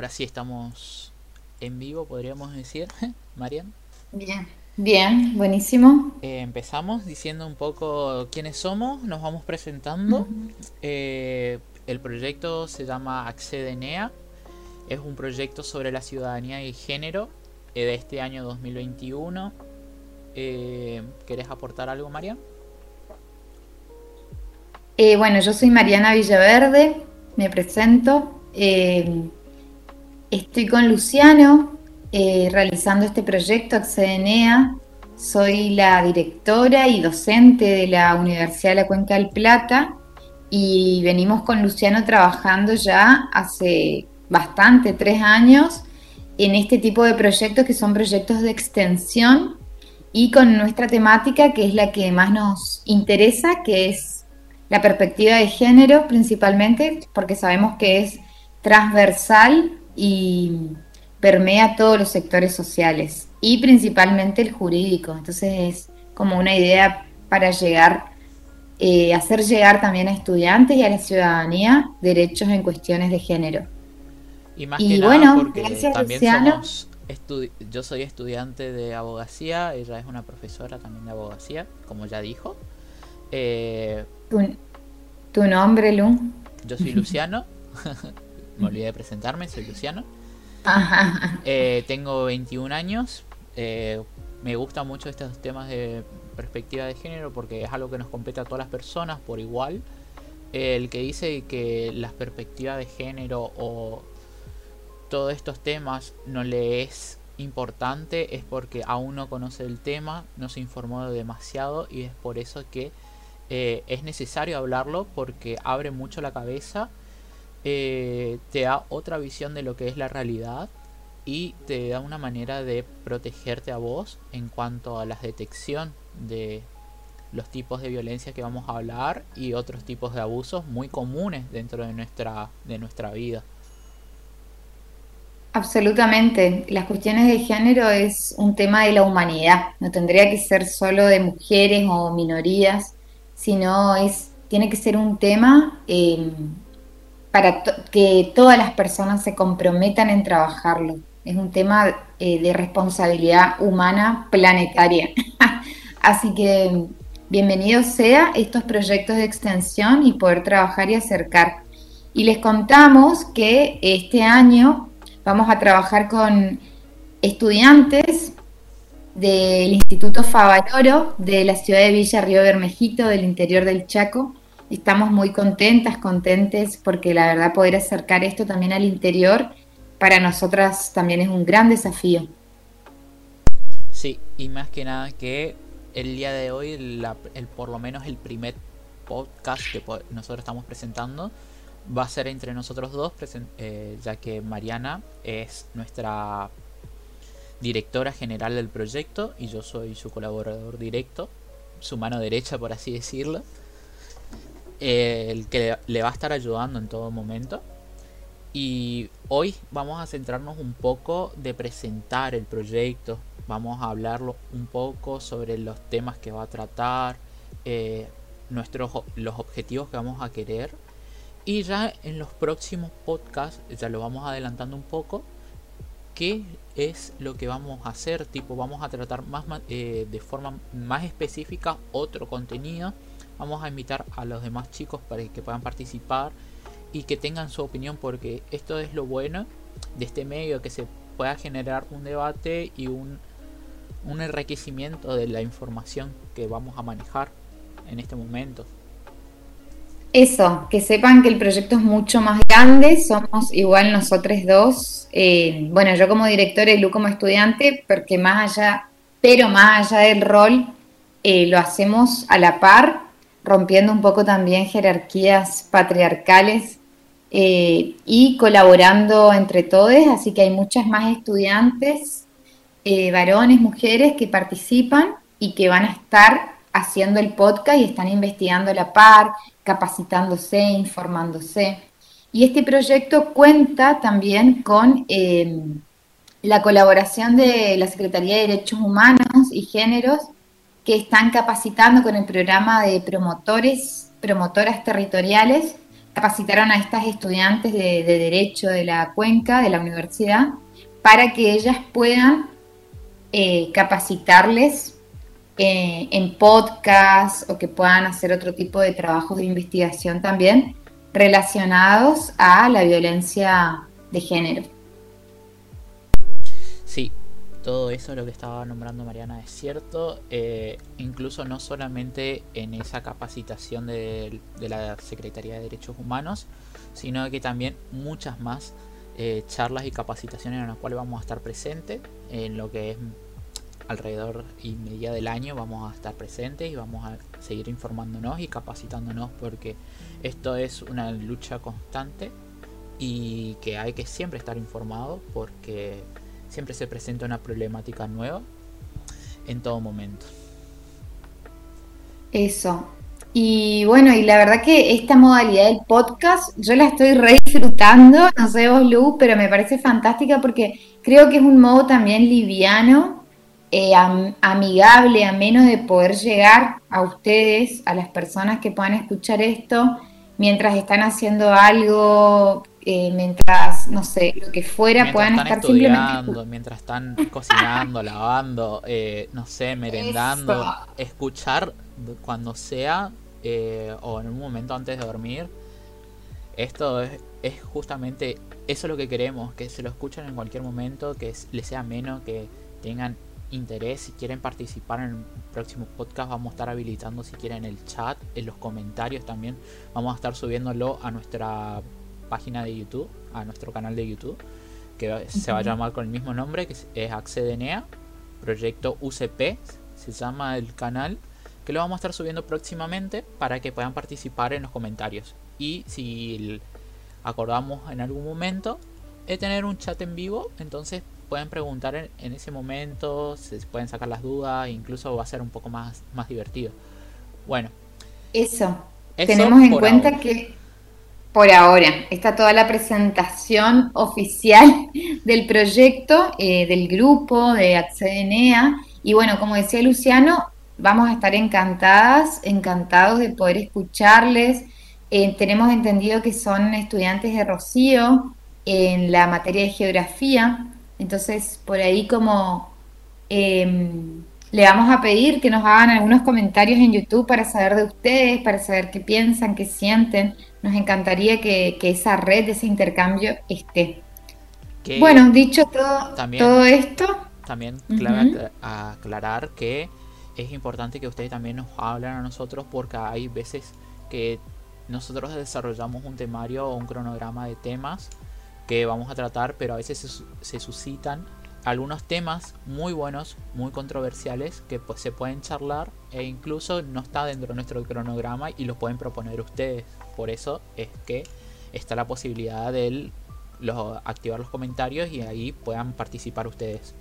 ahora sí estamos en vivo, podríamos decir, Marian. Bien, bien, buenísimo. Eh, empezamos diciendo un poco quiénes somos, nos vamos presentando. Eh, el proyecto se llama Accedenea, es un proyecto sobre la ciudadanía y género eh, de este año 2021. ¿Querés aportar algo, Marian? bueno, yo soy Mariana Villaverde, me presento. Estoy con Luciano eh, realizando este proyecto Accedenea. Soy la directora y docente de la Universidad de la Cuenca del Plata y venimos con Luciano trabajando ya hace bastante, tres años, en este tipo de proyectos que son proyectos de extensión y con nuestra temática que es la que más nos interesa, que es la perspectiva de género principalmente, porque sabemos que es transversal y permea todos los sectores sociales y principalmente el jurídico. Entonces es como una idea para llegar, eh, hacer llegar también a estudiantes y a la ciudadanía derechos en cuestiones de género. Y más que nada porque también somos yo soy estudiante de abogacía, ella es una profesora también de abogacía, como ya dijo. Eh, ¿Tu, ¿Tu, nombre, Lu? Yo soy Luciano. me olvidé de presentarme, soy Luciano. Eh, tengo 21 años. Eh, me gustan mucho estos temas de perspectiva de género porque es algo que nos compete a todas las personas por igual. el que dice que las perspectivas de género o todos estos temas no le es importante es porque aún no conoce el tema, no se informó demasiado y es por eso que eh, es necesario hablarlo porque abre mucho la cabeza eh, te da otra visión de lo que es la realidad y te da una manera de protegerte a vos en cuanto a la detección de los tipos de violencia que vamos a hablar y otros tipos de abusos muy comunes dentro de nuestra, de nuestra vida. Absolutamente. Las cuestiones de género es un tema de la humanidad. No tendría que ser solo de mujeres o minorías, sino es, tiene que ser un tema eh, para que todas las personas se comprometan en trabajarlo. Es un tema eh, de responsabilidad humana planetaria. Así que bienvenido sea estos proyectos de extensión y poder trabajar y acercar. Y les contamos que este año vamos a trabajar con estudiantes del Instituto Favaloro de la ciudad de Villa Río Bermejito, del interior del Chaco, estamos muy contentas, contentes, porque la verdad poder acercar esto también al interior para nosotras también es un gran desafío. Sí, y más que nada que el día de hoy, el, por lo menos el primer podcast que nosotros estamos presentando, va a ser entre nosotros dos, eh, ya que Mariana es nuestra directora general del proyecto y yo soy su colaborador directo, su mano derecha por así decirlo el que le va a estar ayudando en todo momento. Y hoy vamos a centrarnos un poco de presentar el proyecto, vamos a hablarlo un poco sobre los temas que va a tratar, eh, nuestros, los objetivos que vamos a querer. Y ya en los próximos podcasts, ya lo vamos adelantando un poco, qué es lo que vamos a hacer, tipo vamos a tratar más eh, de forma más específica otro contenido Vamos a invitar a los demás chicos para que puedan participar y que tengan su opinión porque esto es lo bueno de este medio, que se pueda generar un debate y un, un enriquecimiento de la información que vamos a manejar en este momento. Eso, que sepan que el proyecto es mucho más grande, somos igual nosotros dos, eh, bueno, yo como directora y Lu como estudiante, porque más allá, pero más allá del rol, eh, lo hacemos a la par rompiendo un poco también jerarquías patriarcales eh, y colaborando entre todos, así que hay muchas más estudiantes, eh, varones, mujeres que participan y que van a estar haciendo el podcast y están investigando a la par, capacitándose, informándose. Y este proyecto cuenta también con eh, la colaboración de la Secretaría de Derechos Humanos y Géneros que están capacitando con el programa de promotores, promotoras territoriales, capacitaron a estas estudiantes de, Derecho de la Cuenca, de la universidad, para que ellas puedan eh, capacitarles eh, en podcast o que puedan hacer otro tipo de trabajos de investigación también relacionados a la violencia de género. Sí, todo eso lo que estaba nombrando Mariana es cierto, eh, incluso no solamente en esa capacitación de, la Secretaría de Derechos Humanos, sino que también muchas más eh, charlas y capacitaciones en las cuales vamos a estar presentes, en lo que es alrededor y media del año vamos a estar presentes y vamos a seguir informándonos y capacitándonos porque esto es una lucha constante y que hay que siempre estar informado porque siempre se presenta una problemática nueva en todo momento. Eso. Y bueno, y la verdad que esta modalidad del podcast yo la estoy re disfrutando, no sé vos Lu, pero me parece fantástica porque creo que es un modo también liviano, eh, amigable, a menos de poder llegar a ustedes, a las personas que puedan escuchar esto mientras están haciendo algo, eh, mientras, no sé, lo que fuera, puedan estar simplemente... Mientras están cocinando, lavando, eh, no sé, merendando, escuchar cuando sea eh, o en un momento antes de dormir. Esto es, es, justamente eso es lo que queremos, que se lo escuchen en cualquier momento, que les sea menos, que tengan interés, si quieren participar en el próximo podcast, vamos a estar habilitando si quieren el chat, en los comentarios también. Vamos a estar subiéndolo a nuestra página de YouTube, a nuestro canal de YouTube, que se va a llamar con el mismo nombre, que es Accedenea, Proyecto UCP, se llama el canal, que lo vamos a estar subiendo próximamente para que puedan participar en los comentarios. Y si acordamos en algún momento, de tener un chat en vivo, entonces pueden preguntar en, ese momento, se pueden sacar las dudas, incluso va a ser un poco más, más divertido. Bueno. Eso. Tenemos en cuenta que por ahora está toda la presentación oficial del proyecto, eh, del grupo de Accedenea. Y bueno, como decía Luciano, vamos a estar encantadas, encantados de poder escucharles. Eh, tenemos entendido que son estudiantes de Rocío en la materia de geografía entonces, por ahí como em, le vamos a pedir que nos hagan algunos comentarios en YouTube para saber de ustedes, para saber qué piensan, qué sienten. Nos encantaría que, esa red, ese intercambio esté. bueno, dicho todo, todo esto. También aclarar que es importante que ustedes también nos hablen a nosotros porque hay veces que nosotros desarrollamos un temario o un cronograma de temas que vamos a tratar, pero a veces se, suscitan algunos temas muy buenos, muy controversiales, que pues, se pueden charlar e incluso no está dentro de nuestro cronograma y los pueden proponer ustedes. Por eso es que está la posibilidad de activar los comentarios y ahí puedan participar ustedes.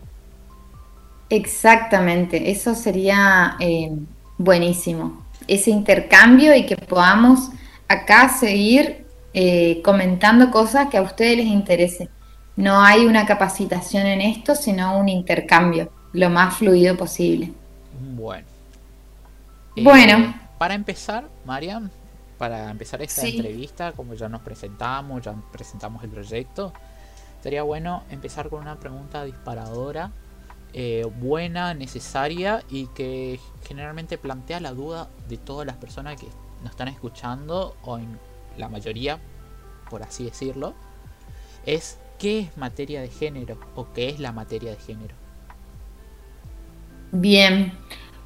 Exactamente, eso sería eh, buenísimo, ese intercambio y que podamos acá seguir eh, comentando cosas que a ustedes les interese. No hay una capacitación en esto, sino un intercambio, lo más fluido posible. Bueno. bueno. Eh, para empezar, Mariam, para empezar esta entrevista, como ya nos presentamos, ya presentamos el proyecto, sería bueno empezar con una pregunta disparadora, eh, buena, necesaria y que generalmente plantea la duda de todas las personas que nos están escuchando o en la mayoría, por así decirlo, es qué es materia de género o qué es la materia de género. Bien,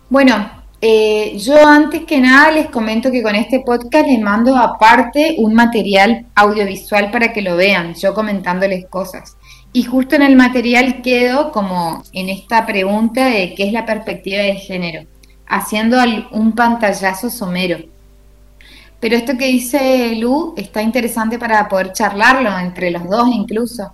bueno, eh, yo antes que nada les comento que con este podcast les mando aparte un material audiovisual para que lo vean, yo comentándoles cosas. Y justo en el material quedo como en esta pregunta de qué es la perspectiva de género, haciendo un pantallazo somero. Pero esto que dice Lu está interesante para poder charlarlo entre los dos incluso.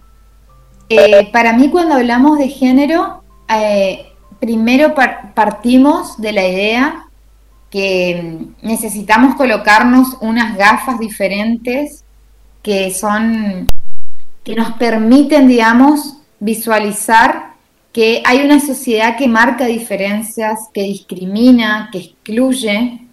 Eh, para mí cuando hablamos de género, eh, primero partimos de la idea que necesitamos colocarnos unas gafas diferentes que son que nos permiten, digamos, visualizar que hay una sociedad que marca diferencias, que discrimina, que excluye,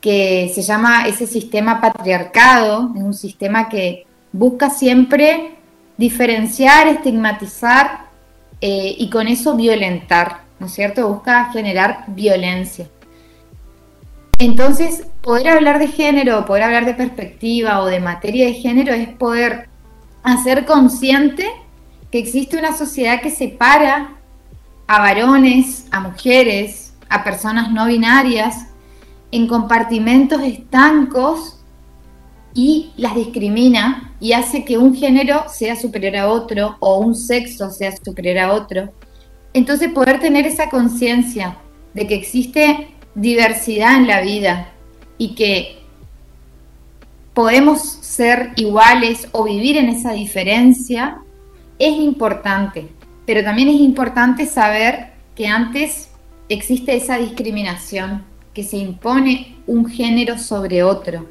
que se llama ese sistema patriarcado, es un sistema que busca siempre diferenciar, estigmatizar eh, y con eso violentar, ¿no es cierto? Busca generar violencia. Entonces, poder hablar de género, poder hablar de perspectiva o de materia de género es poder hacer consciente que existe una sociedad que separa a varones, a mujeres, a personas no binarias en compartimentos estancos y las discrimina y hace que un género sea superior a otro o un sexo sea superior a otro. Entonces poder tener esa conciencia de que existe diversidad en la vida y que podemos ser iguales o vivir en esa diferencia es importante, pero también es importante saber que antes existe esa discriminación, que se impone un género sobre otro.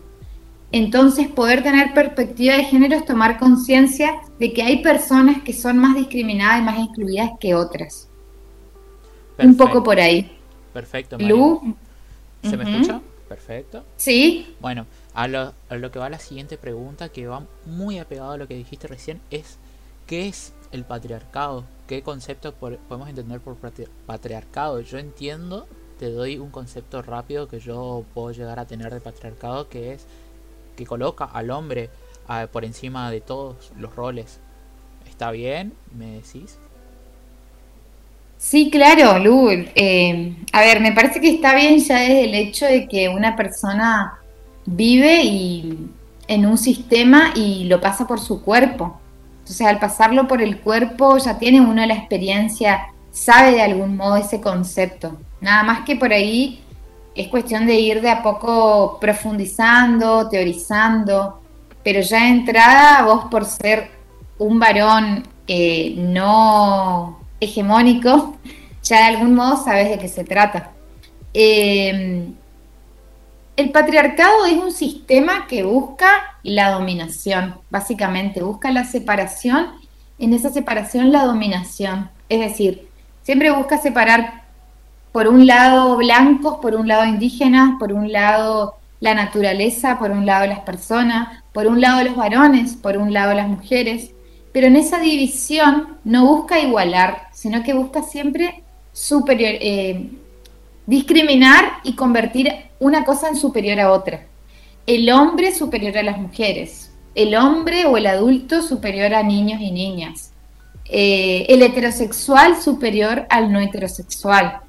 Entonces, poder tener perspectiva de género es tomar conciencia de que hay personas que son más discriminadas y más excluidas que otras. Un poco por ahí. Perfecto. Lu. ¿Se me escucha? Perfecto. Sí. Bueno, a lo, a lo que va la siguiente pregunta, que va muy apegado a lo que dijiste recién, es ¿qué es el patriarcado? ¿Qué concepto podemos entender por patriarcado? Yo entiendo, te doy un concepto rápido que yo puedo llegar a tener de patriarcado, que es que coloca al hombre por encima de todos los roles. ¿Está bien? ¿Me decís? Sí, claro, Lu. Eh, a ver, me parece que está bien ya desde el hecho de que una persona vive y en un sistema y lo pasa por su cuerpo. Entonces, al pasarlo por el cuerpo, ya tiene uno la experiencia, sabe de algún modo ese concepto. Nada más que por ahí es cuestión de ir de a poco profundizando, teorizando, pero ya de entrada vos por ser un varón eh, no hegemónico, ya de algún modo sabes de qué se trata. Eh, el patriarcado es un sistema que busca la dominación, básicamente, busca la separación, en esa separación la dominación. Es decir, siempre busca separar por un lado blancos, por un lado indígenas, por un lado la naturaleza, por un lado las personas, por un lado los varones, por un lado las mujeres, pero en esa división no busca igualar, sino que busca siempre superior, eh, discriminar y convertir una cosa en superior a otra. El hombre superior a las mujeres, el hombre o el adulto superior a niños y niñas, eh, el heterosexual superior al no heterosexual,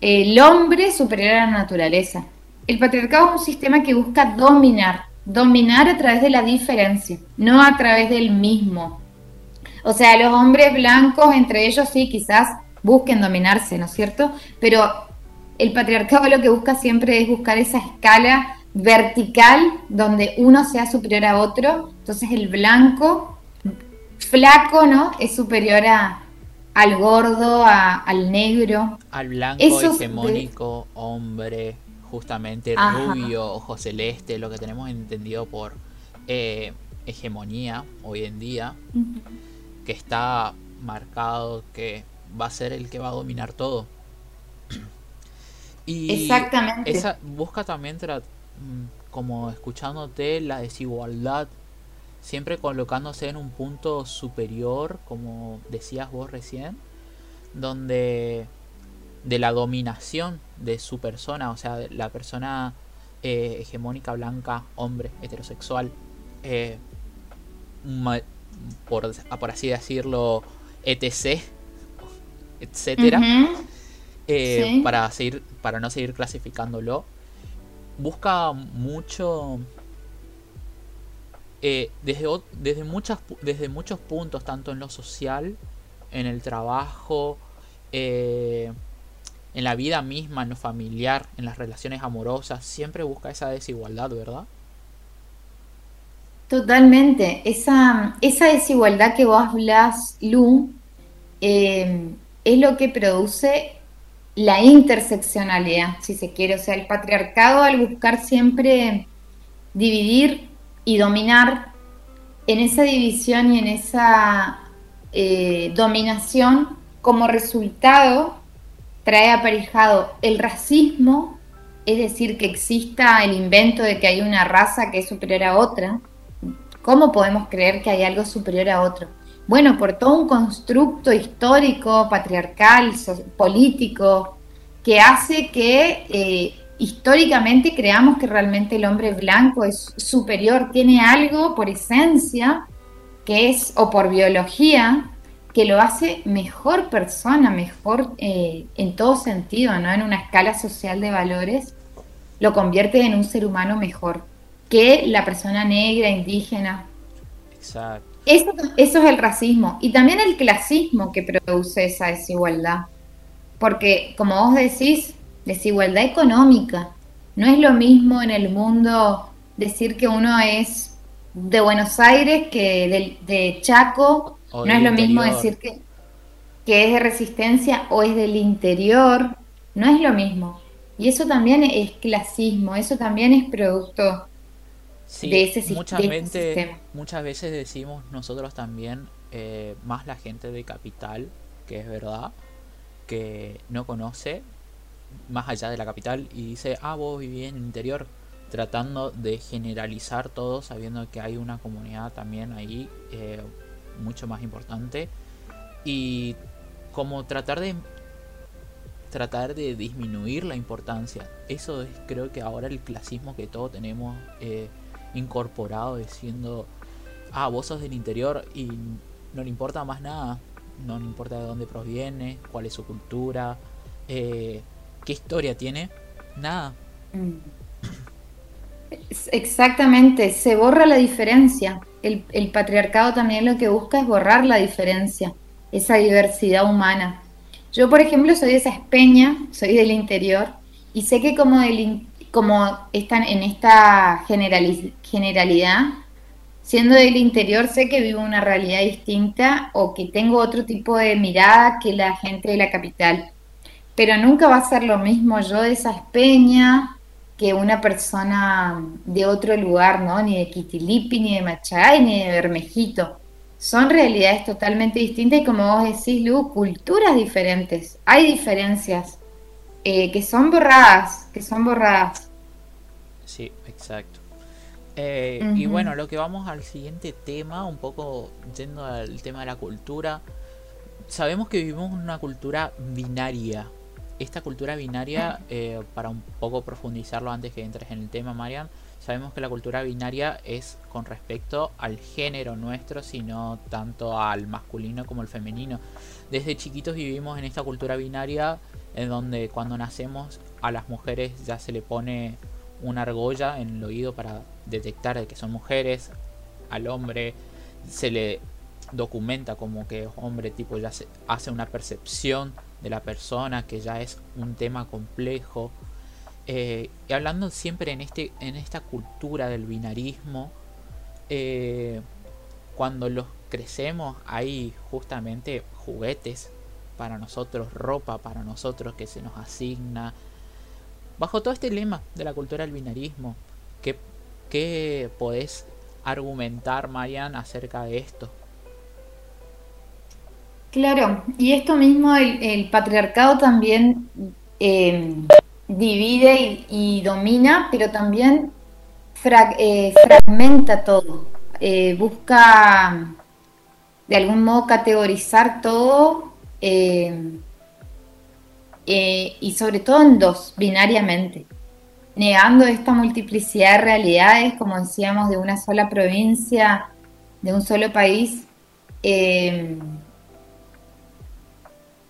el hombre superior a la naturaleza. El patriarcado es un sistema que busca dominar, dominar a través de la diferencia, no a través del mismo. O sea, los hombres blancos, entre ellos sí, quizás busquen dominarse, ¿no es cierto? Pero el patriarcado lo que busca siempre es buscar esa escala vertical donde uno sea superior a otro. Entonces el blanco, flaco, ¿no? Es superior a, al gordo, al negro. Al blanco hegemónico, hombre, justamente rubio, ojo celeste, lo que tenemos entendido por eh, hegemonía hoy en día, que está marcado que va a ser el que va a dominar todo. Y Exactamente. Esa, busca también, mm, como escuchándote, la desigualdad siempre colocándose en un punto superior, como decías vos recién, donde de la dominación de su persona, o sea, la persona eh, hegemónica blanca, hombre, heterosexual, eh, por, por, así decirlo, etc., etcétera, eh, para, seguir, para no seguir clasificándolo, busca mucho eh, desde, desde, muchas, desde muchos puntos, tanto en lo social, en el trabajo, eh, en la vida misma, en lo familiar, en las relaciones amorosas, siempre busca esa desigualdad, ¿verdad? Totalmente. Esa, esa desigualdad que vos hablas, Lu, eh, es lo que produce la interseccionalidad, si se quiere. O sea, el patriarcado al buscar siempre dividir y dominar en esa división y en esa eh, dominación como resultado trae aparejado el racismo, es decir, que exista el invento de que hay una raza que es superior a otra, ¿cómo podemos creer que hay algo superior a otro? Bueno, por todo un constructo histórico, patriarcal, político, que hace que eh, históricamente creamos que realmente el hombre blanco es superior, tiene algo por esencia que es, o por biología, que lo hace mejor persona, mejor eh, en todo sentido, ¿no? En una escala social de valores, lo convierte en un ser humano mejor que la persona negra, indígena. Exacto. Eso, eso es el racismo y también el clasismo que produce esa desigualdad. Porque, como vos decís, desigualdad económica. No es lo mismo en el mundo decir que uno es de Buenos Aires que de, Chaco. no es lo mismo decir que, que es de resistencia o es del interior. No es lo mismo. Y eso también es clasismo, eso también es producto de ese, muchas sistema. Muchas veces decimos nosotros también, eh, más la gente de capital, que es verdad, que no conoce más allá de la capital y dice, ah, vos vivís en el interior, tratando de generalizar todo, sabiendo que hay una comunidad también ahí eh, mucho más importante y como tratar de tratar de disminuir la importancia. Eso es creo que ahora el clasismo que todos tenemos eh, incorporado diciendo, ah, vos sos del interior y no le importa más nada, no le importa de dónde proviene, cuál es su cultura, eh, ¿Qué historia tiene? Nada. Exactamente, se borra la diferencia. El, patriarcado también lo que busca es borrar la diferencia, esa diversidad humana. Yo, por ejemplo, soy de esa espeña, soy del interior, y sé que como están en esta generalidad, siendo del interior, sé que vivo una realidad distinta o que tengo otro tipo de mirada que la gente de la capital pero nunca va a ser lo mismo yo de esa espeña que una persona de otro lugar, ¿no? Ni de Quitilipi, ni de Machay, ni de Bermejito. Son realidades totalmente distintas y como vos decís, Lu, culturas diferentes. Hay diferencias eh, que son borradas, que son borradas. Sí, exacto. Eh, y bueno, lo que vamos al siguiente tema, un poco yendo al tema de la cultura. Sabemos que vivimos en una cultura binaria, esta cultura binaria, eh, para un poco profundizarlo antes que entres en el tema, Marian, sabemos que la cultura binaria es con respecto al género nuestro, sino tanto al masculino como al femenino. Desde chiquitos vivimos en esta cultura binaria en donde cuando nacemos a las mujeres ya se le pone una argolla en el oído para detectar de que son mujeres, al hombre se le documenta como que hombre, tipo ya se hace una percepción de la persona, que ya es un tema complejo. Eh, y hablando siempre en, este, en esta cultura del binarismo, eh, cuando los crecemos hay justamente juguetes para nosotros, ropa para nosotros que se nos asigna. Bajo todo este lema de la cultura del binarismo, ¿qué, qué podés argumentar, Marian, acerca de esto? Claro, y esto mismo el, patriarcado también eh, divide y, domina, pero también eh, fragmenta todo, eh, busca de algún modo categorizar todo y sobre todo en dos, binariamente, negando esta multiplicidad de realidades, como decíamos, de una sola provincia, de un solo país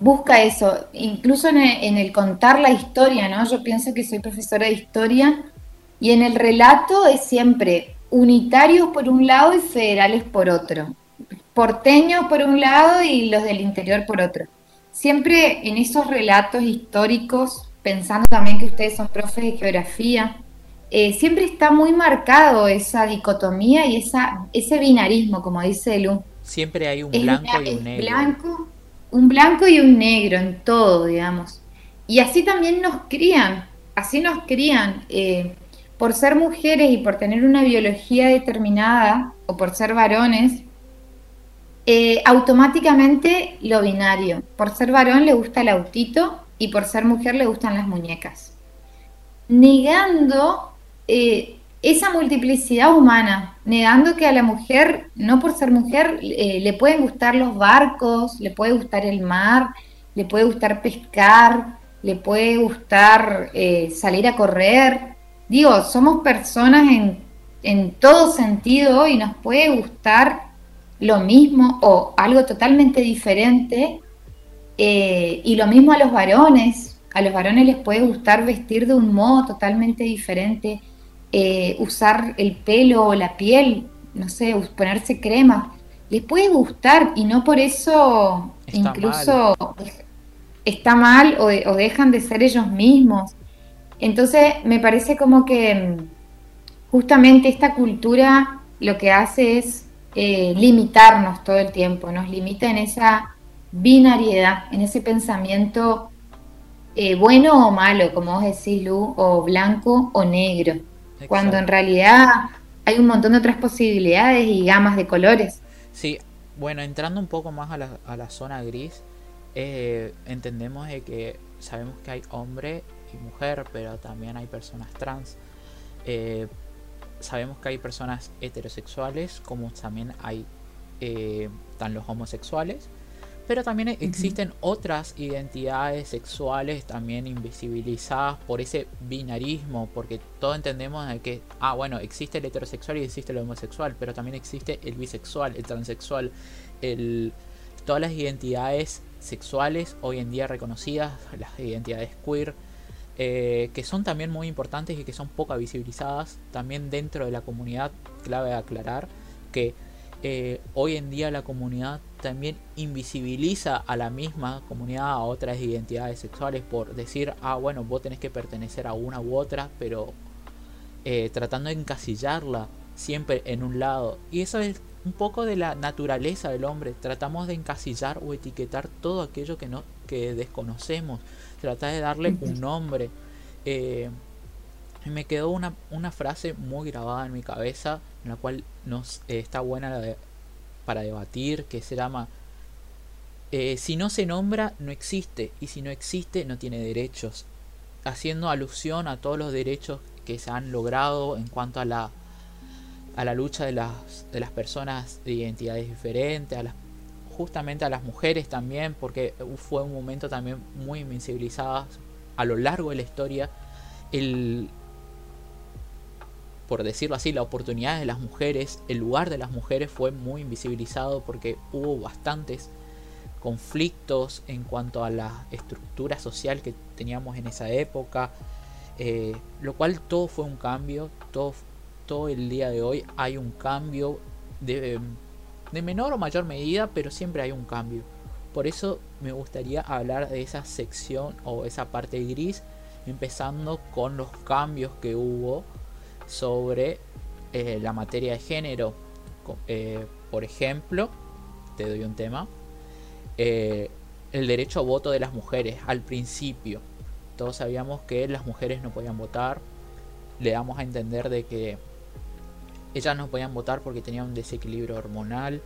busca eso, incluso en el, contar la historia, ¿no? Yo pienso que soy profesora de historia y en el relato es siempre unitarios por un lado y federales por otro, porteños por un lado y los del interior por otro. Siempre en esos relatos históricos, pensando también que ustedes son profes de geografía, eh, siempre está muy marcado esa dicotomía y esa, ese binarismo, como dice Lu. Siempre hay un blanco y un negro. Blanco un blanco y un negro en todo, digamos. Y así también nos crían, así nos crían. Eh, por ser mujeres y por tener una biología determinada, o por ser varones, eh, automáticamente lo binario. Por ser varón le gusta el autito y por ser mujer le gustan las muñecas. negando eh, esa multiplicidad humana, negando que a la mujer, no por ser mujer, eh, le pueden gustar los barcos, le puede gustar el mar, le puede gustar pescar, le puede gustar eh, salir a correr. Digo, somos personas en, en todo sentido y nos puede gustar lo mismo o algo totalmente diferente. Eh, y lo mismo a los varones. A los varones les puede gustar vestir de un modo totalmente diferente eh, usar el pelo o la piel, no sé, ponerse crema, les puede gustar y no por eso incluso está mal o, dejan de ser ellos mismos. Entonces me parece como que mm, justamente esta cultura lo que hace es eh, limitarnos todo el tiempo, nos limita en esa binariedad, en ese pensamiento eh, bueno o malo, como vos decís, Lu, o blanco o negro cuando en realidad hay un montón de otras posibilidades y gamas de colores. Sí, bueno, entrando un poco más a la, a la zona gris, eh, entendemos de que sabemos que hay hombre y mujer, pero también hay personas trans. Eh, sabemos que hay personas heterosexuales, como también hay eh, están los homosexuales. Pero también existen otras identidades sexuales también invisibilizadas por ese binarismo, porque todos entendemos que, ah, bueno, existe el heterosexual y existe el homosexual, pero también existe el bisexual, el transexual, el, todas las identidades sexuales hoy en día reconocidas, las identidades queer, eh, que son también muy importantes y que son poco visibilizadas también dentro de la comunidad, clave aclarar que eh, hoy en día la comunidad también invisibiliza a la misma comunidad, a otras identidades sexuales, por decir, ah, bueno, vos tenés que pertenecer a una u otra, pero eh, tratando de encasillarla siempre en un lado. Y eso es un poco de la naturaleza del hombre. Tratamos de encasillar o etiquetar todo aquello que, no, que desconocemos. Tratar de darle un nombre. Eh, me quedó una, una, frase muy grabada en mi cabeza, en la cual nos eh, está buena para debatir, que se llama eh, Si no se nombra, no existe, y si no existe, no tiene derechos, haciendo alusión a todos los derechos que se han logrado en cuanto a la, a la lucha de las, de las personas de identidades diferentes, a las, justamente a las mujeres también, porque fue un momento también muy invencibilizado a lo largo de la historia. El, por decirlo así, la oportunidad de las mujeres, el lugar de las mujeres fue muy invisibilizado porque hubo bastantes conflictos en cuanto a la estructura social que teníamos en esa época, eh, lo cual todo fue un cambio, todo, todo el día de hoy hay un cambio de, de menor o mayor medida, pero siempre hay un cambio. Por eso me gustaría hablar de esa sección o esa parte gris, empezando con los cambios que hubo sobre eh, la materia de género. Eh, por ejemplo, te doy un tema. Eh, el derecho a voto de las mujeres al principio. Todos sabíamos que las mujeres no podían votar. Le damos a entender de que ellas no podían votar porque tenían un desequilibrio hormonal,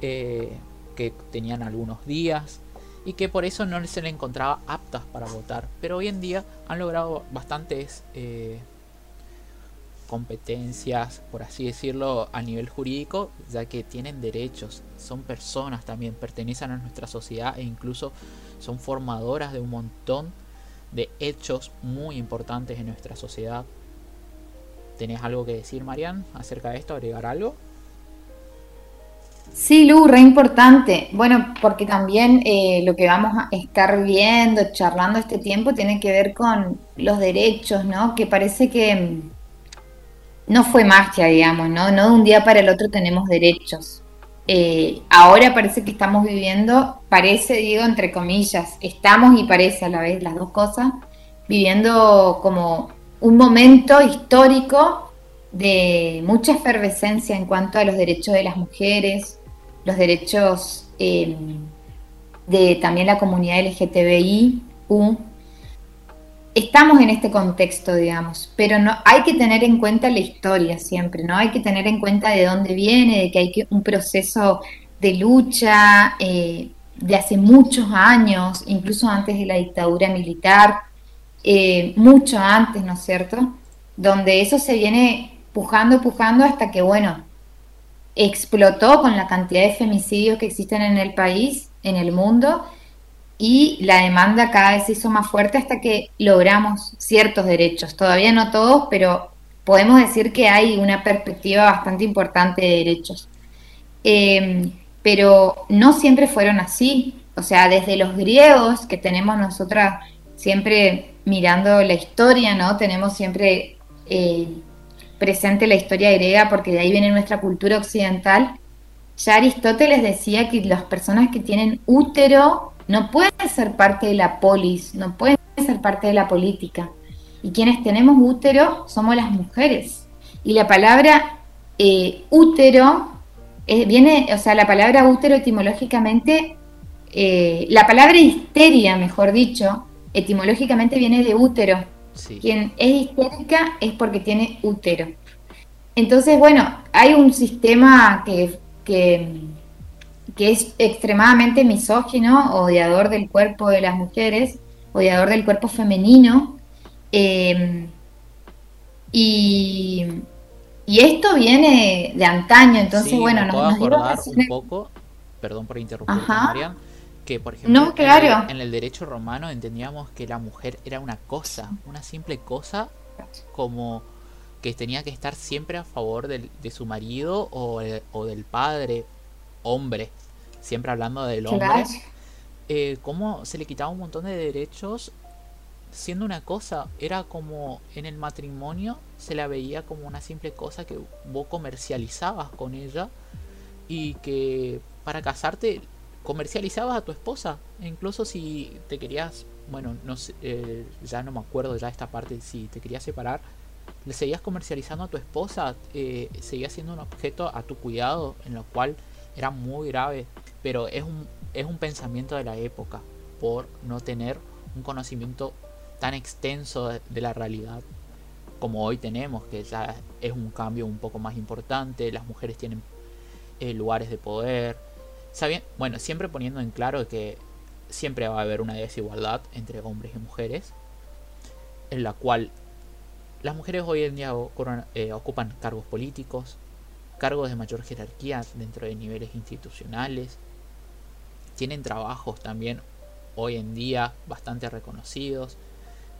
que tenían algunos días y que por eso no se le encontraba aptas para votar. Pero hoy en día han logrado bastantes competencias, por así decirlo, a nivel jurídico, ya que tienen derechos, son personas también, pertenecen a nuestra sociedad e incluso son formadoras de un montón de hechos muy importantes en nuestra sociedad. ¿Tenés algo que decir, Marian, acerca de esto? ¿Agregar algo? Sí, Lu, re importante. Bueno, porque también eh, lo que vamos a estar viendo, charlando este tiempo, tiene que ver con los derechos, ¿no? Que parece que no fue magia, digamos, ¿no? No de un día para el otro tenemos derechos. Eh, ahora parece que estamos viviendo, parece, digo, entre comillas, estamos y parece a la vez las dos cosas, viviendo como un momento histórico de mucha efervescencia en cuanto a los derechos de las mujeres, los derechos eh, de también la comunidad LGTBI, estamos en este contexto, digamos, pero no hay que tener en cuenta la historia siempre, ¿no? Hay que tener en cuenta de dónde viene, de que hay un proceso de lucha eh, de hace muchos años, incluso antes de la dictadura militar, eh, mucho antes, ¿no es cierto? Donde eso se viene pujando, pujando hasta que, bueno, explotó con la cantidad de femicidios que existen en el país, en el mundo, y la demanda cada vez se hizo más fuerte hasta que logramos ciertos derechos. Todavía no todos, pero podemos decir que hay una perspectiva bastante importante de derechos. Em, pero no siempre fueron así. O sea, desde los griegos, que tenemos nosotras siempre mirando la historia, ¿no? Tenemos siempre eh, presente la historia griega porque de ahí viene nuestra cultura occidental. Ya Aristóteles decía que las personas que tienen útero no pueden ser parte de la polis, no pueden ser parte de la política. Y quienes tenemos útero somos las mujeres. Y la palabra eh, útero eh, viene, o sea, la palabra útero etimológicamente, eh, la palabra histeria, mejor dicho, etimológicamente viene de útero. Quien es histérica es porque tiene útero. Entonces, bueno, hay un sistema que, que, es extremadamente misógino, odiador del cuerpo de las mujeres, odiador del cuerpo femenino. Eh, y, y, esto viene de antaño, entonces, bueno, nos, nos acordar un poco, perdón por interrumpir, Marian, que, por ejemplo, en, el, derecho romano entendíamos que la mujer era una cosa, una simple cosa, como que tenía que estar siempre a favor de su marido o, del padre, hombre, siempre hablando del hombre. Eh, cómo se le quitaba un montón de derechos siendo una cosa, era como en el matrimonio se la veía como una simple cosa que vos comercializabas con ella y que para casarte comercializabas a tu esposa. E incluso si te querías, bueno, no sé, eh, ya no me acuerdo ya esta parte, si te querías separar, le seguías comercializando a tu esposa, eh, seguías siendo un objeto a tu cuidado, en lo cual era muy grave. Pero es un, es un pensamiento de la época, por no tener un conocimiento tan extenso de, la realidad como hoy tenemos, que ya es un cambio un poco más importante, las mujeres tienen eh, lugares de poder, bueno, siempre poniendo en claro que siempre va a haber una desigualdad entre hombres y mujeres, en la cual las mujeres hoy en día eh, ocupan cargos políticos, cargos de mayor jerarquía dentro de niveles institucionales, tienen trabajos también hoy en día bastante reconocidos,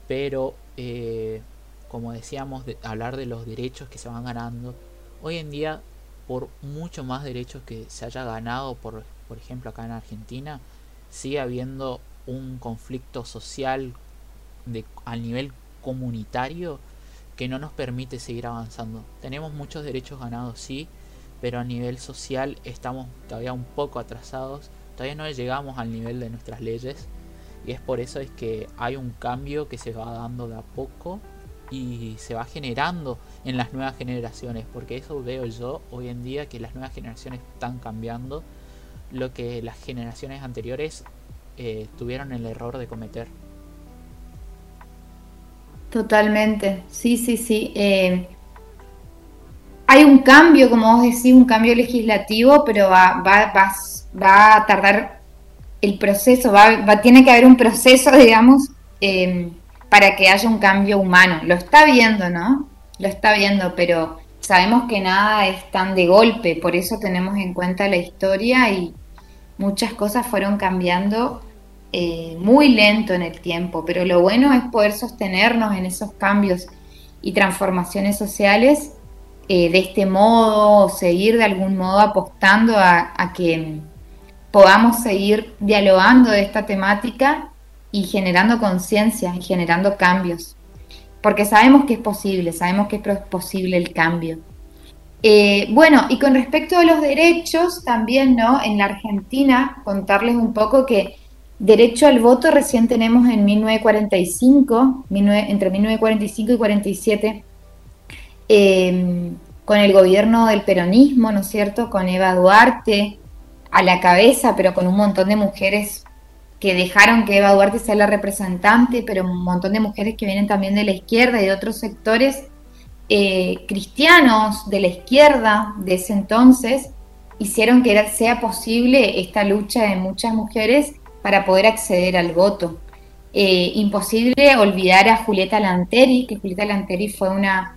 pero eh, como decíamos, de, hablar de los derechos que se van ganando, hoy en día por mucho más derechos que se haya ganado, por, por ejemplo, acá en Argentina, sigue habiendo un conflicto social de, a nivel comunitario que no nos permite seguir avanzando. Tenemos muchos derechos ganados, sí, pero a nivel social estamos todavía un poco atrasados, todavía no llegamos al nivel de nuestras leyes y es por eso es que hay un cambio que se va dando de a poco y se va generando en las nuevas generaciones, porque eso veo yo hoy en día que las nuevas generaciones están cambiando lo que las generaciones anteriores eh, tuvieron el error de cometer. Totalmente, sí, sí, sí. Eh, hay un cambio, como vos decís, un cambio legislativo, pero va, va, va, a tardar el proceso, va, tiene que haber un proceso, digamos, eh, para que haya un cambio humano. Lo está viendo, ¿no? Lo está viendo, pero sabemos que nada es tan de golpe, por eso tenemos en cuenta la historia y muchas cosas fueron cambiando eh, muy lento en el tiempo, pero lo bueno es poder sostenernos en esos cambios y transformaciones sociales eh, de este modo, o seguir de algún modo apostando a que podamos seguir dialogando de esta temática y generando conciencia y generando cambios. Porque sabemos que es posible, sabemos que es posible el cambio. Eh, bueno, y con respecto a los derechos, también, ¿no? En la Argentina, contarles un poco que derecho al voto recién tenemos en 1945, entre 1945 y 47, em, con el gobierno del peronismo, ¿no es cierto? Con Eva Duarte a la cabeza, pero con un montón de mujeres que dejaron que Eva Duarte sea la representante, pero un montón de mujeres que vienen también de la izquierda y de otros sectores eh, cristianos de la izquierda de ese entonces, hicieron que sea posible esta lucha de muchas mujeres para poder acceder al voto. Eh, imposible olvidar a Julieta Lanteri, que Julieta Lanteri fue una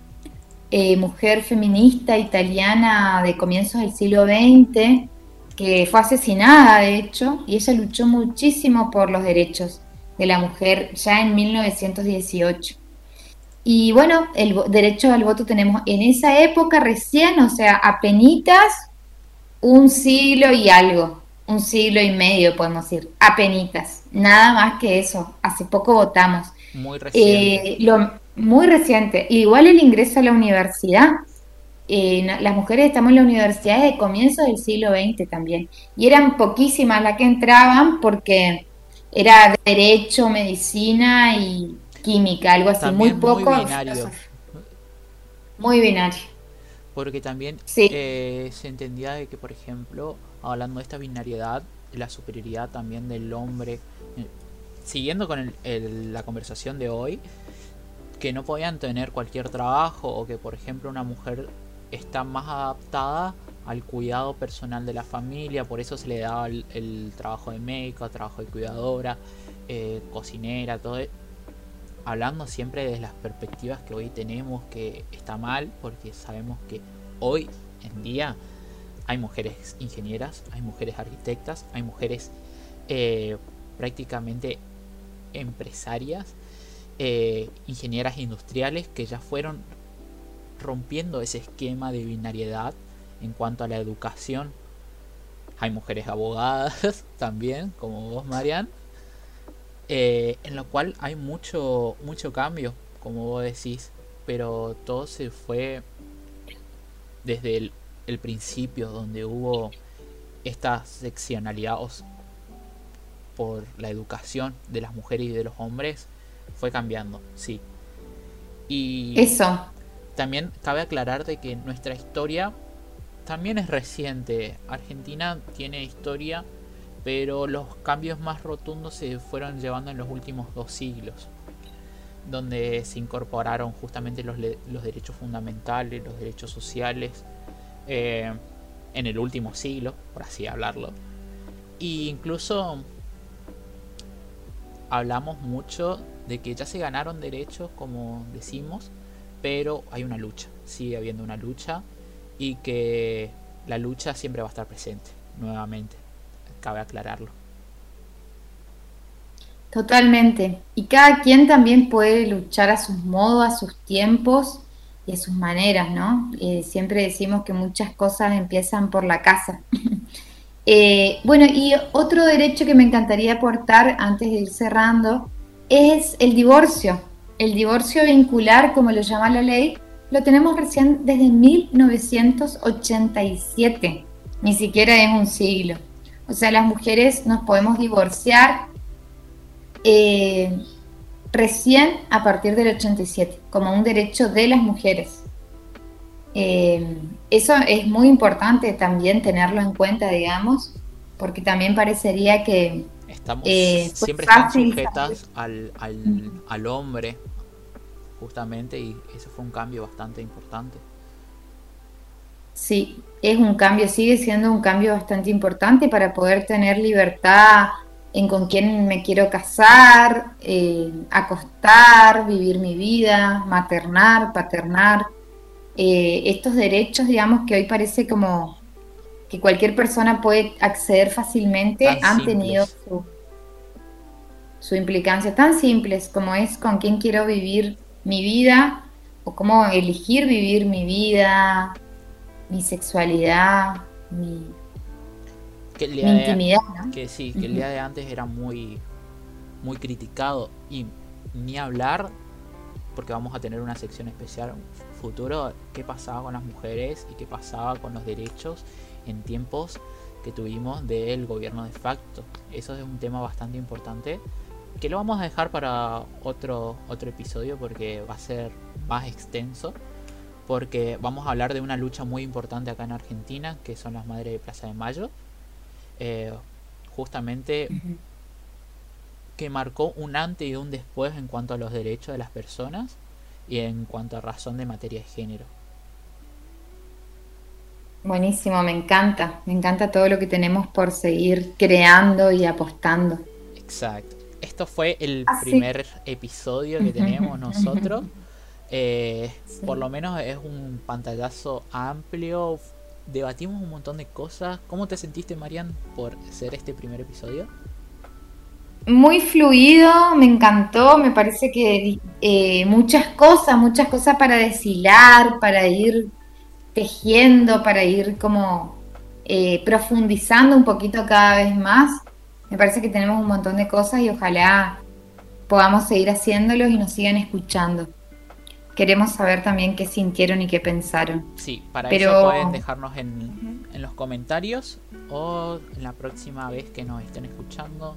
eh, mujer feminista italiana de comienzos del siglo XX, que fue asesinada de hecho, y ella luchó muchísimo por los derechos de la mujer ya en 1918. Y bueno, el derecho al voto tenemos en esa época recién, o sea, apenitas un siglo y algo, un siglo y medio podemos decir, apenitas, nada más que eso, hace poco votamos. Muy reciente. Eh, lo, muy reciente, igual el ingreso a la universidad, eh, las mujeres estamos en la universidad desde comienzos del siglo XX también, y eran poquísimas las que entraban porque era derecho, medicina y química, algo así, muy poco. Muy binario. Muy binario. Porque también eh, se entendía de que, por ejemplo, hablando de esta binariedad, la superioridad también del hombre, eh, siguiendo con la conversación de hoy, que no podían tener cualquier trabajo o que, por ejemplo, una mujer está más adaptada al cuidado personal de la familia, por eso se le daba el, trabajo de médico, trabajo de cuidadora, eh, cocinera, todo, hablando siempre desde las perspectivas que hoy tenemos, que está mal, porque sabemos que hoy en día hay mujeres ingenieras, hay mujeres arquitectas, hay mujeres eh, prácticamente empresarias, eh, ingenieras industriales que ya fueron rompiendo ese esquema de binariedad en cuanto a la educación. Hay mujeres abogadas también, como vos, Marian. Eh, en lo cual hay mucho, mucho cambio, como vos decís, pero todo se fue desde el, principio, donde hubo esta seccionalidad por la educación de las mujeres y de los hombres, fue cambiando, sí. Y eso. También cabe aclarar de que nuestra historia también es reciente. Argentina tiene historia pero los cambios más rotundos se fueron llevando en los últimos dos siglos, donde se incorporaron justamente los, derechos fundamentales, los derechos sociales, eh, en el último siglo, por así hablarlo. E incluso hablamos mucho de que ya se ganaron derechos, como decimos, pero hay una lucha, sigue habiendo una lucha y que la lucha siempre va a estar presente nuevamente cabe aclararlo. Totalmente. Y cada quien también puede luchar a sus modos, a sus tiempos y a sus maneras, ¿no? Eh, siempre decimos que muchas cosas empiezan por la casa. Eh, bueno, y otro derecho que me encantaría aportar antes de ir cerrando es el divorcio. El divorcio vincular, como lo llama la ley, lo tenemos recién desde 1987. Ni siquiera es un siglo. O sea, las mujeres nos podemos divorciar eh, recién a partir del 87, como un derecho de las mujeres. Eh, eso es muy importante también tenerlo en cuenta, digamos, porque también parecería que... Estamos, eh, siempre están sujetas al, al hombre, justamente, y eso fue un cambio bastante importante. Sí, es un cambio, sigue siendo un cambio bastante importante para poder tener libertad en con quién me quiero casar, eh, acostar, vivir mi vida, maternar, paternar. Eh, estos derechos, digamos, que hoy parece como que cualquier persona puede acceder fácilmente, han tenido su, su implicancia tan simples como es con quién quiero vivir mi vida o cómo elegir vivir mi vida, mi sexualidad, mi, intimidad. Que sí, que el día de antes era muy, muy criticado y ni hablar, porque vamos a tener una sección especial futuro, qué pasaba con las mujeres y qué pasaba con los derechos en tiempos que tuvimos del gobierno de facto. Eso es un tema bastante importante que lo vamos a dejar para otro, otro episodio porque va a ser más extenso porque vamos a hablar de una lucha muy importante acá en Argentina, que son las Madres de Plaza de Mayo, eh, justamente que marcó un antes y un después en cuanto a los derechos de las personas y en cuanto a razón de materia de género. Buenísimo, me encanta, me encanta todo lo que tenemos por seguir creando y apostando. Exacto. esto fue el ah, primer episodio que tenemos nosotros. Eh, por lo menos es un pantallazo amplio. Debatimos un montón de cosas. ¿Cómo te sentiste, Marian, por ser este primer episodio? Muy fluido, me encantó. Me parece que eh, muchas cosas, muchas cosas para deshilar, para ir tejiendo, para ir como eh, profundizando un poquito cada vez más. Me parece que tenemos un montón de cosas y ojalá podamos seguir haciéndolos y nos sigan escuchando. Queremos saber también qué sintieron y qué pensaron. Sí, para eso pueden dejarnos en, en los comentarios o en la próxima vez que nos estén escuchando.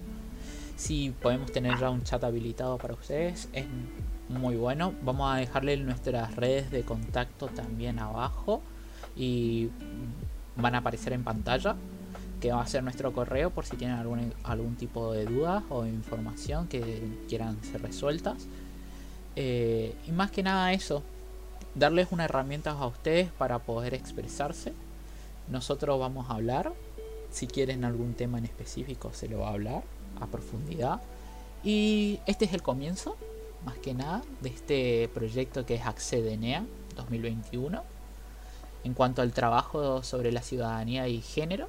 Si podemos tener ya un chat habilitado para ustedes, es muy bueno. Vamos a dejarle nuestras redes de contacto también abajo y van a aparecer en pantalla que va a ser nuestro correo por si tienen algún, algún tipo de duda o información que quieran ser resueltas. Eh, y más que nada eso, darles una herramienta a ustedes para poder expresarse. Nosotros vamos a hablar. Si quieren algún tema en específico, se lo va a hablar a profundidad. Y este es el comienzo, más que nada, de este proyecto que es Accedenea 2021. En cuanto al trabajo sobre la ciudadanía y género,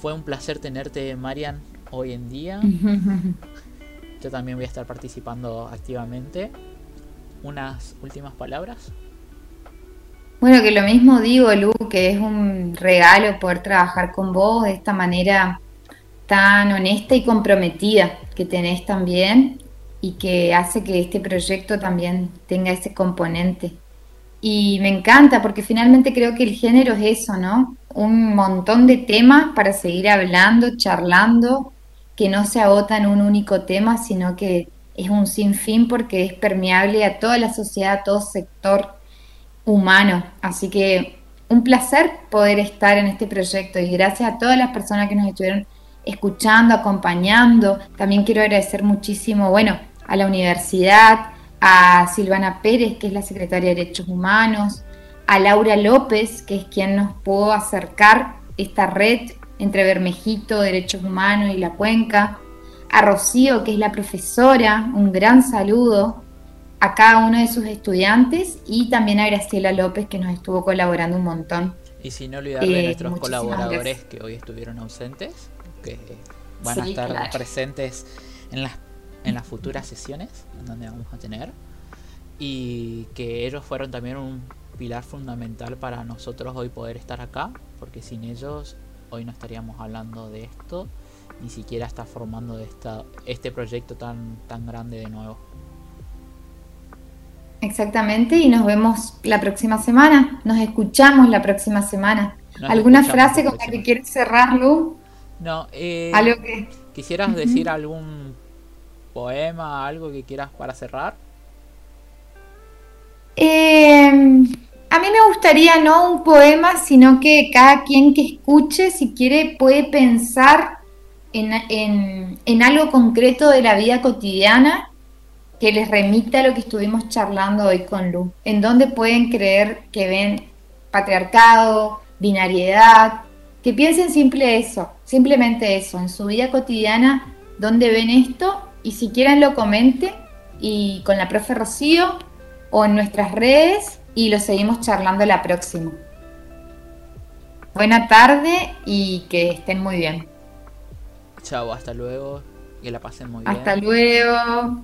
fue un placer tenerte, Marian, hoy en día. Yo también voy a estar participando activamente. ¿Unas últimas palabras? Bueno, que lo mismo digo, Lu, que es un regalo poder trabajar con vos de esta manera tan honesta y comprometida que tenés también y que hace que este proyecto también tenga ese componente. Y me encanta porque finalmente creo que el género es eso, ¿no? Un montón de temas para seguir hablando, charlando, que no se agota en un único tema, sino que es un sinfín porque es permeable a toda la sociedad, a todo sector humano. Así que un placer poder estar en este proyecto y gracias a todas las personas que nos estuvieron escuchando, acompañando. También quiero agradecer muchísimo, bueno, a la universidad, a Silvana Pérez, que es la secretaria de Derechos Humanos, a Laura López, que es quien nos pudo acercar esta red entre Bermejito, Derechos Humanos y la Cuenca, a Rocío, que es la profesora, un gran saludo a cada uno de sus estudiantes y también a Graciela López, que nos estuvo colaborando un montón. Y si no olvidarle a eh, nuestros colaboradores que hoy estuvieron ausentes, que van a estar presentes en las en las futuras sesiones donde vamos a tener y que ellos fueron también un pilar fundamental para nosotros hoy poder estar acá porque sin ellos hoy no estaríamos hablando de esto ni siquiera está formando esta, este proyecto tan, tan grande de nuevo. Exactamente, y nos vemos la próxima semana, nos escuchamos la próxima semana. ¿Alguna frase con la que quieres cerrar, Lu? No, eh, ¿Algo que... ¿quisieras decir algún poema, algo que quieras para cerrar? Em, a mí me gustaría no un poema, sino que cada quien que escuche, si quiere, puede pensar en, en, algo concreto de la vida cotidiana que les remita a lo que estuvimos charlando hoy con Lu. En dónde pueden creer que ven patriarcado, binariedad, que piensen simple eso, simplemente eso, en su vida cotidiana, dónde ven esto y si quieren lo comente y con la profe Rocío o en nuestras redes y lo seguimos charlando la próxima. Buena tarde y que estén muy bien. Chao, hasta luego. Que la pasen muy bien. Hasta luego.